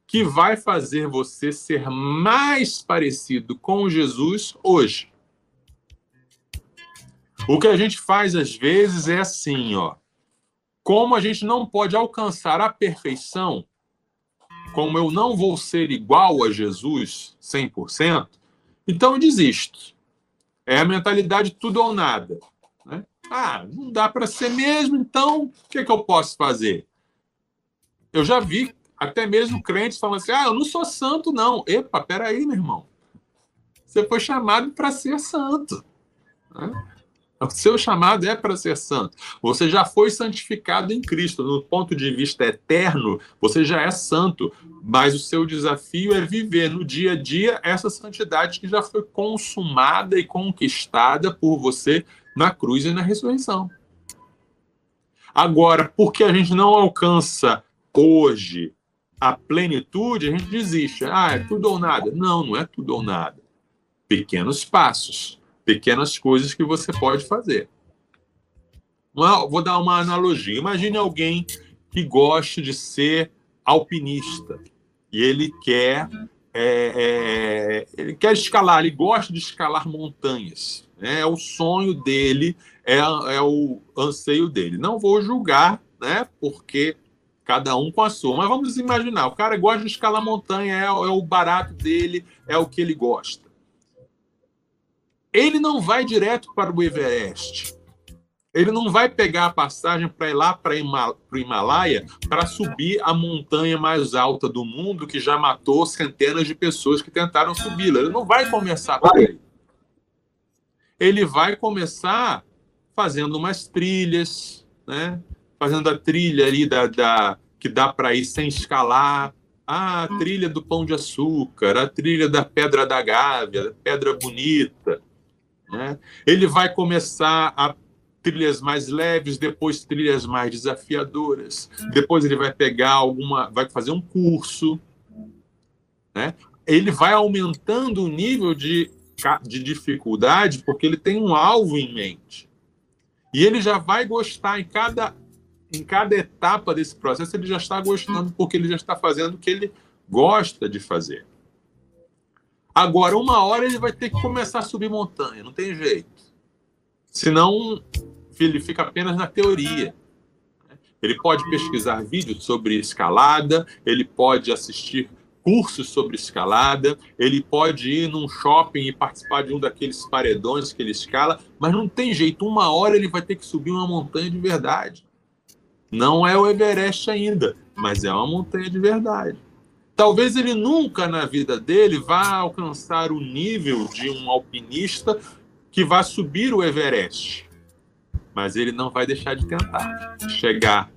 que vai fazer você ser mais parecido com Jesus hoje. O que a gente faz às vezes é assim, ó. Como a gente não pode alcançar a perfeição, como eu não vou ser igual a Jesus 100%, então eu desisto. É a mentalidade tudo ou nada. Ah, não dá para ser mesmo, então o que, é que eu posso fazer? Eu já vi até mesmo crentes falando assim: ah, eu não sou santo, não. Epa, peraí, meu irmão. Você foi chamado para ser santo. Né? O seu chamado é para ser santo. Você já foi santificado em Cristo. No ponto de vista eterno, você já é santo. Mas o seu desafio é viver no dia a dia essa santidade que já foi consumada e conquistada por você na cruz e na ressurreição. Agora, porque a gente não alcança hoje a plenitude, a gente desiste. Ah, é tudo ou nada. Não, não é tudo ou nada. Pequenos passos, pequenas coisas que você pode fazer. Vou dar uma analogia. Imagine alguém que goste de ser alpinista e ele quer é, é, ele quer escalar, ele gosta de escalar montanhas. Né? É o sonho dele, é, é o anseio dele. Não vou julgar, né? Porque cada um com a sua. Mas vamos imaginar, o cara gosta de escalar montanha, é, é o barato dele, é o que ele gosta. Ele não vai direto para o Everest. Ele não vai pegar a passagem para ir lá para o Himalaia para subir a montanha mais alta do mundo que já matou centenas de pessoas que tentaram subi-la. Ele não vai começar por aí ele vai começar fazendo umas trilhas, né? fazendo a trilha ali da, da que dá para ir sem escalar, ah, a trilha do pão de açúcar, a trilha da pedra da gávea, pedra bonita. Né? Ele vai começar a trilhas mais leves, depois trilhas mais desafiadoras. Depois ele vai pegar alguma, vai fazer um curso, né? Ele vai aumentando o nível de de dificuldade porque ele tem um alvo em mente. E ele já vai gostar em cada, em cada etapa desse processo, ele já está gostando porque ele já está fazendo o que ele gosta de fazer. Agora, uma hora ele vai ter que começar a subir montanha, não tem jeito. Senão, ele fica apenas na teoria. Ele pode pesquisar vídeos sobre escalada, ele pode assistir cursos sobre escalada, ele pode ir num shopping e participar de um daqueles paredões que ele escala, mas não tem jeito, uma hora ele vai ter que subir uma montanha de verdade. Não é o Everest ainda, mas é uma montanha de verdade. Talvez ele nunca na vida dele vá alcançar o nível de um alpinista que vai subir o Everest, mas ele não vai deixar de tentar chegar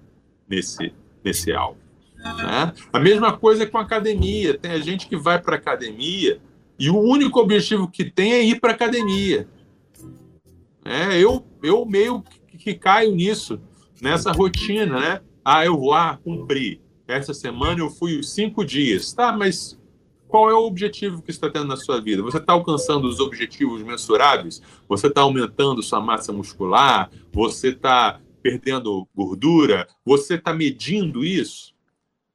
nesse, nesse alvo. Né? A mesma coisa com a academia. Tem a gente que vai para academia e o único objetivo que tem é ir para academia. É, eu, eu meio que, que caio nisso, nessa rotina, né? Ah, eu vou lá cumprir. Essa semana eu fui cinco dias. Tá, mas qual é o objetivo que você está tendo na sua vida? Você está alcançando os objetivos mensuráveis? Você está aumentando sua massa muscular? Você está perdendo gordura? Você está medindo isso?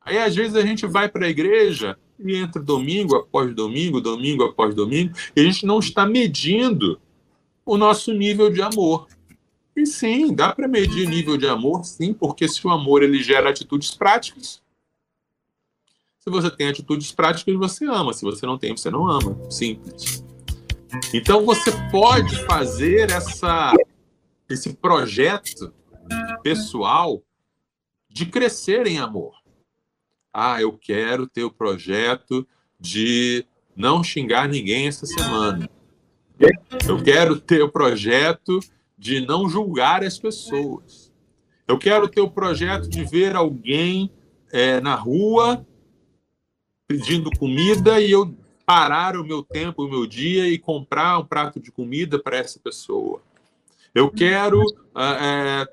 Aí, às vezes, a gente vai para a igreja e entra domingo após domingo, domingo após domingo, e a gente não está medindo o nosso nível de amor. E sim, dá para medir nível de amor, sim, porque se o amor ele gera atitudes práticas, se você tem atitudes práticas, você ama. Se você não tem, você não ama. Simples. Então você pode fazer essa, esse projeto pessoal de crescer em amor. Ah, eu quero ter o projeto de não xingar ninguém essa semana. Eu quero ter o projeto de não julgar as pessoas. Eu quero ter o projeto de ver alguém é, na rua pedindo comida e eu parar o meu tempo, o meu dia e comprar um prato de comida para essa pessoa. Eu quero é,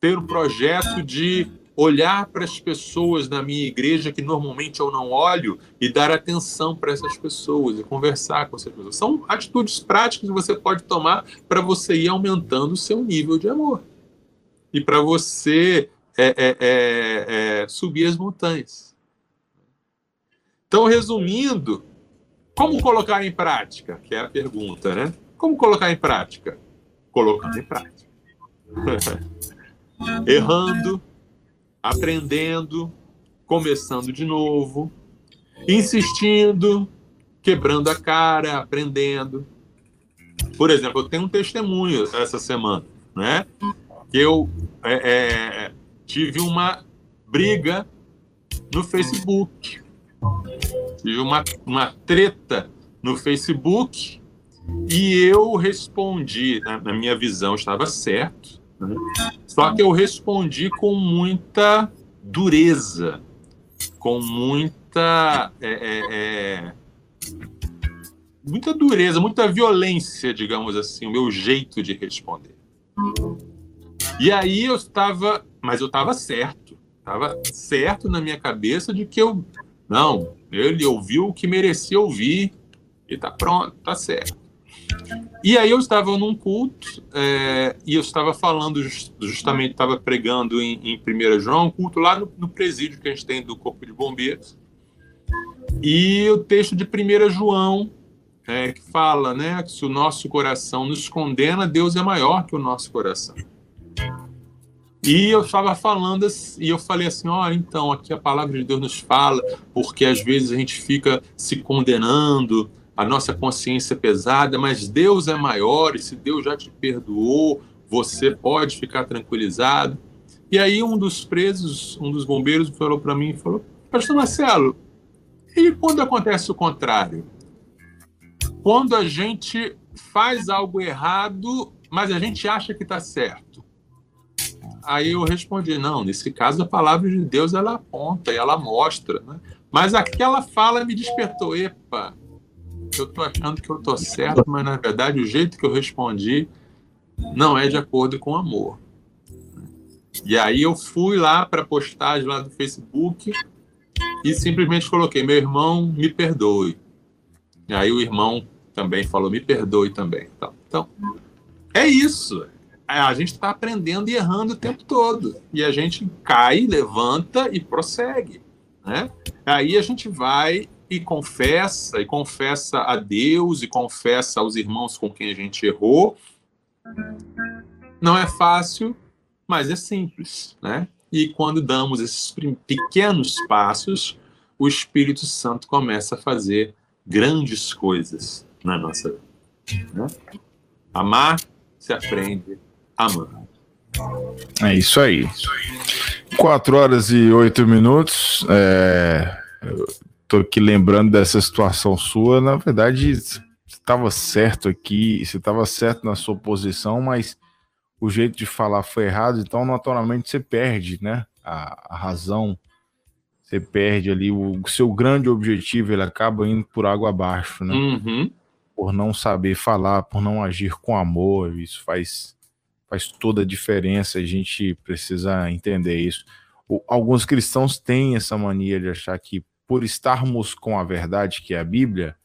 ter um projeto de olhar para as pessoas na minha igreja que normalmente eu não olho e dar atenção para essas pessoas e conversar com essas pessoas. São atitudes práticas que você pode tomar para você ir aumentando o seu nível de amor e para você é, é, é, é, subir as montanhas. Então, resumindo, como colocar em prática? Que é a pergunta, né? Como colocar em prática? Colocando em prática. Errando, aprendendo, começando de novo, insistindo, quebrando a cara, aprendendo. Por exemplo, eu tenho um testemunho essa semana, né? Que eu é, é, tive uma briga no Facebook. Tive uma, uma treta no Facebook e eu respondi, na, na minha visão estava certo, né? Só que eu respondi com muita dureza, com muita. É, é, é, muita dureza, muita violência, digamos assim, o meu jeito de responder. E aí eu estava. Mas eu estava certo. Estava certo na minha cabeça de que eu. Não, ele ouviu o que merecia ouvir e tá pronto, tá certo. E aí eu estava num culto é, e eu estava falando, justamente estava pregando em, em 1 João, um culto lá no, no, presídio que a gente tem do Corpo de Bombeiros. E o texto de 1 João, é, que fala né, que se o nosso coração nos condena, Deus é maior que o nosso coração. E eu estava falando e eu falei assim, oh, então aqui a palavra de Deus nos fala, porque às vezes a gente fica se condenando, a nossa consciência é pesada, mas Deus é maior e se Deus já te perdoou, você pode ficar tranquilizado. E aí um dos presos, um dos bombeiros falou para mim, falou: "Pastor Marcelo, e quando acontece o contrário? Quando a gente faz algo errado, mas a gente acha que está certo?" Aí eu respondi: "Não, nesse caso a palavra de Deus ela aponta e ela mostra, né? Mas aquela fala me despertou, epa, eu tô achando que eu tô certo, mas na verdade o jeito que eu respondi não é de acordo com o amor. E aí eu fui lá para a postagem lá do Facebook e simplesmente coloquei: meu irmão, me perdoe. E aí o irmão também falou: me perdoe também. Então, então é isso. É, a gente está aprendendo e errando o tempo todo. E a gente cai, levanta e prossegue. Né? Aí a gente vai e confessa, e confessa a Deus, e confessa aos irmãos com quem a gente errou. Não é fácil, mas é simples, né? E quando damos esses pequenos passos, o Espírito Santo começa a fazer grandes coisas na nossa vida. Né? Amar se aprende amando. É isso aí. Quatro horas e oito minutos. É tô aqui lembrando dessa situação sua, na verdade, estava certo aqui, você estava certo na sua posição, mas o jeito de falar foi errado, então naturalmente você perde, né? A, a razão, você perde ali o, o, seu grande objetivo, ele acaba indo por água abaixo, né? Uhum. por não saber falar, por não agir com amor. Isso faz, faz toda a diferença. A gente precisa entender isso. Alguns cristãos têm essa mania de achar que por estarmos com a verdade, que é a Bíblia,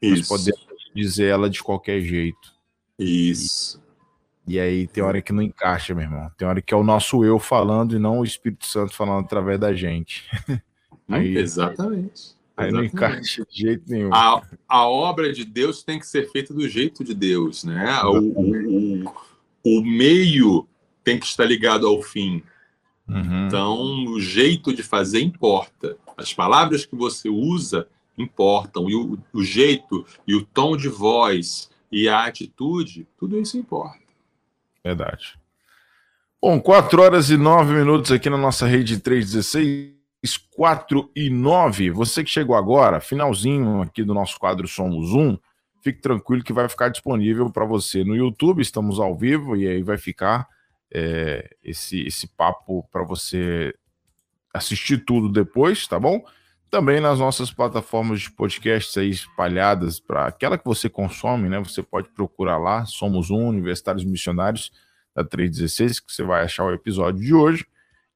isso. nós podemos dizer ela de qualquer jeito. Isso. E, e aí tem hora que não encaixa, meu irmão. Tem hora que é o nosso eu falando e não o Espírito Santo falando através da gente. aí, Exatamente. Aí não encaixa de jeito nenhum. A, a obra de Deus tem que ser feita do jeito de Deus, né? O, o, o, meio tem que estar ligado ao fim. Uhum. Então, o jeito de fazer importa. As palavras que você usa importam. E o, o jeito e o tom de voz e a atitude, tudo isso importa. Verdade. Bom, 4 horas e 9 minutos aqui na nossa rede 316. 4 e 9. Você que chegou agora, finalzinho aqui do nosso quadro Somos Um, fique tranquilo que vai ficar disponível para você no YouTube. Estamos ao vivo e aí vai ficar é, esse, esse papo para você assistir tudo depois, tá bom? Também nas nossas plataformas de podcasts aí espalhadas para aquela que você consome, né? Você pode procurar lá, Somos Um, Universitários Missionários da 316, que você vai achar o episódio de hoje,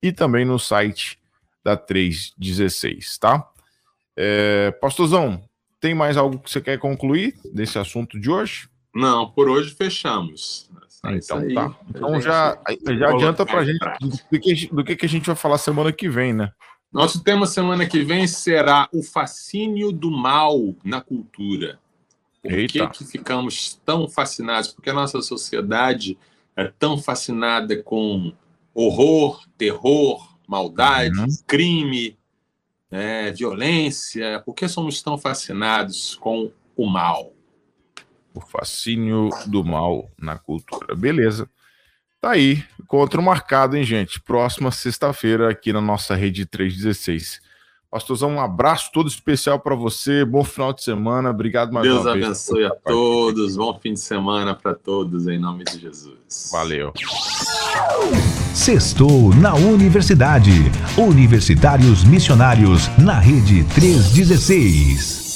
e também no site da 316, tá? É, Pastorzão, tem mais algo que você quer concluir desse assunto de hoje? Não, por hoje fechamos. Ah, então aí, tá. Então já, já adianta pra gente do que, do que, a gente vai falar semana que vem, né? Nosso tema semana que vem será o fascínio do mal na cultura. Por que, que ficamos tão fascinados? Porque a nossa sociedade é tão fascinada com horror, terror, maldade, uhum. crime, né, violência? Por que somos tão fascinados com o mal? O fascínio do mal na cultura. Beleza. Tá aí, encontro marcado, hein, gente? Próxima sexta-feira aqui na nossa rede 316. Pastorzão, um abraço todo especial para você. Bom final de semana. Obrigado mais Deus uma vez. Deus abençoe a todos. Bom fim de semana para todos, em nome de Jesus. Valeu. Sextou na Universidade. Universitários Missionários na Rede 316.